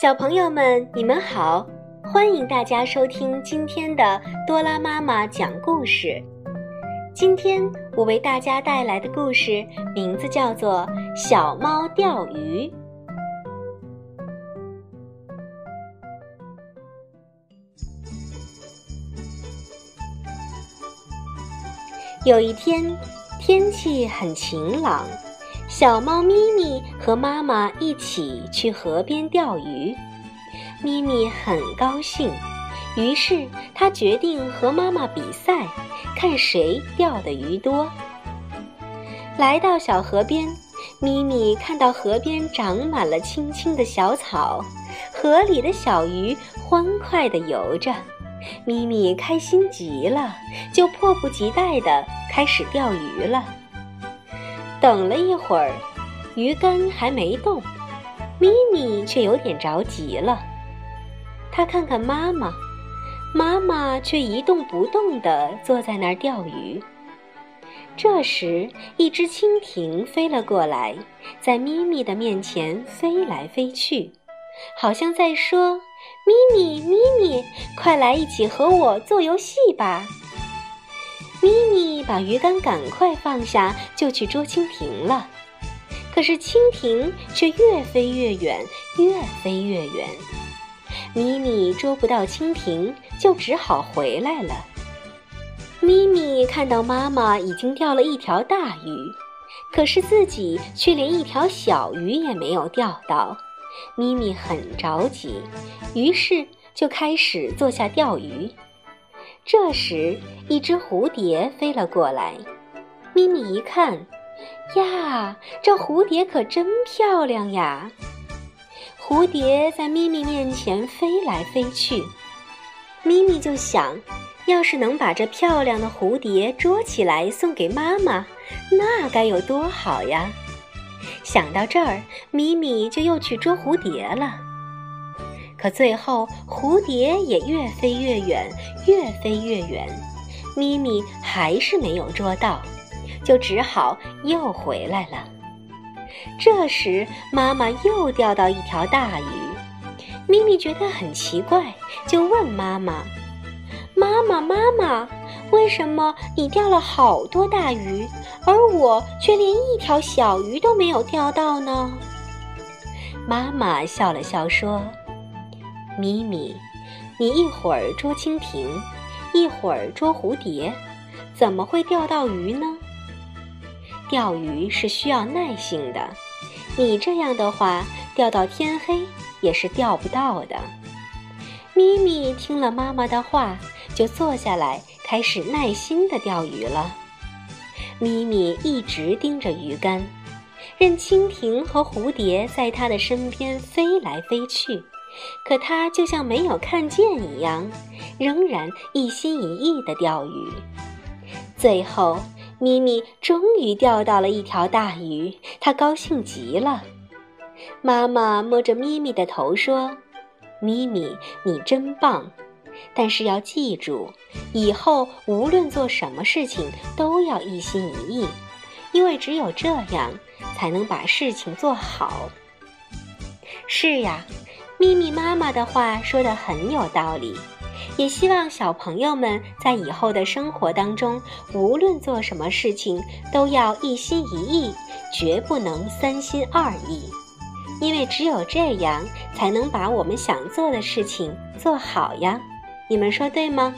小朋友们，你们好！欢迎大家收听今天的多拉妈妈讲故事。今天我为大家带来的故事名字叫做《小猫钓鱼》。有一天，天气很晴朗。小猫咪咪和妈妈一起去河边钓鱼，咪咪很高兴，于是它决定和妈妈比赛，看谁钓的鱼多。来到小河边，咪咪看到河边长满了青青的小草，河里的小鱼欢快地游着，咪咪开心极了，就迫不及待地开始钓鱼了。等了一会儿，鱼竿还没动，咪咪却有点着急了。他看看妈妈，妈妈却一动不动地坐在那儿钓鱼。这时，一只蜻蜓飞了过来，在咪咪的面前飞来飞去，好像在说：“咪咪，咪咪，快来一起和我做游戏吧。”咪咪把鱼竿赶快放下，就去捉蜻蜓了。可是蜻蜓却越飞越远，越飞越远。咪咪捉不到蜻蜓，就只好回来了。咪咪看到妈妈已经钓了一条大鱼，可是自己却连一条小鱼也没有钓到。咪咪很着急，于是就开始坐下钓鱼。这时，一只蝴蝶飞了过来。咪咪一看，呀，这蝴蝶可真漂亮呀！蝴蝶在咪咪面前飞来飞去，咪咪就想，要是能把这漂亮的蝴蝶捉起来送给妈妈，那该有多好呀！想到这儿，咪咪就又去捉蝴蝶了。可最后，蝴蝶也越飞越远，越飞越远，咪咪还是没有捉到，就只好又回来了。这时，妈妈又钓到一条大鱼，咪咪觉得很奇怪，就问妈妈：“妈妈，妈妈，为什么你钓了好多大鱼，而我却连一条小鱼都没有钓到呢？”妈妈笑了笑说。咪咪，你一会儿捉蜻蜓，一会儿捉蝴蝶，怎么会钓到鱼呢？钓鱼是需要耐性的，你这样的话，钓到天黑也是钓不到的。咪咪听了妈妈的话，就坐下来开始耐心的钓鱼了。咪咪一直盯着鱼竿，任蜻蜓和蝴蝶在它的身边飞来飞去。可他就像没有看见一样，仍然一心一意地钓鱼。最后，咪咪终于钓到了一条大鱼，他高兴极了。妈妈摸着咪咪的头说：“咪咪，你真棒！但是要记住，以后无论做什么事情都要一心一意，因为只有这样，才能把事情做好。”是呀。咪咪妈妈的话说的很有道理，也希望小朋友们在以后的生活当中，无论做什么事情，都要一心一意，绝不能三心二意。因为只有这样，才能把我们想做的事情做好呀。你们说对吗？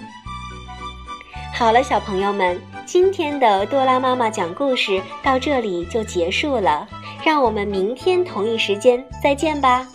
好了，小朋友们，今天的多拉妈妈讲故事到这里就结束了，让我们明天同一时间再见吧。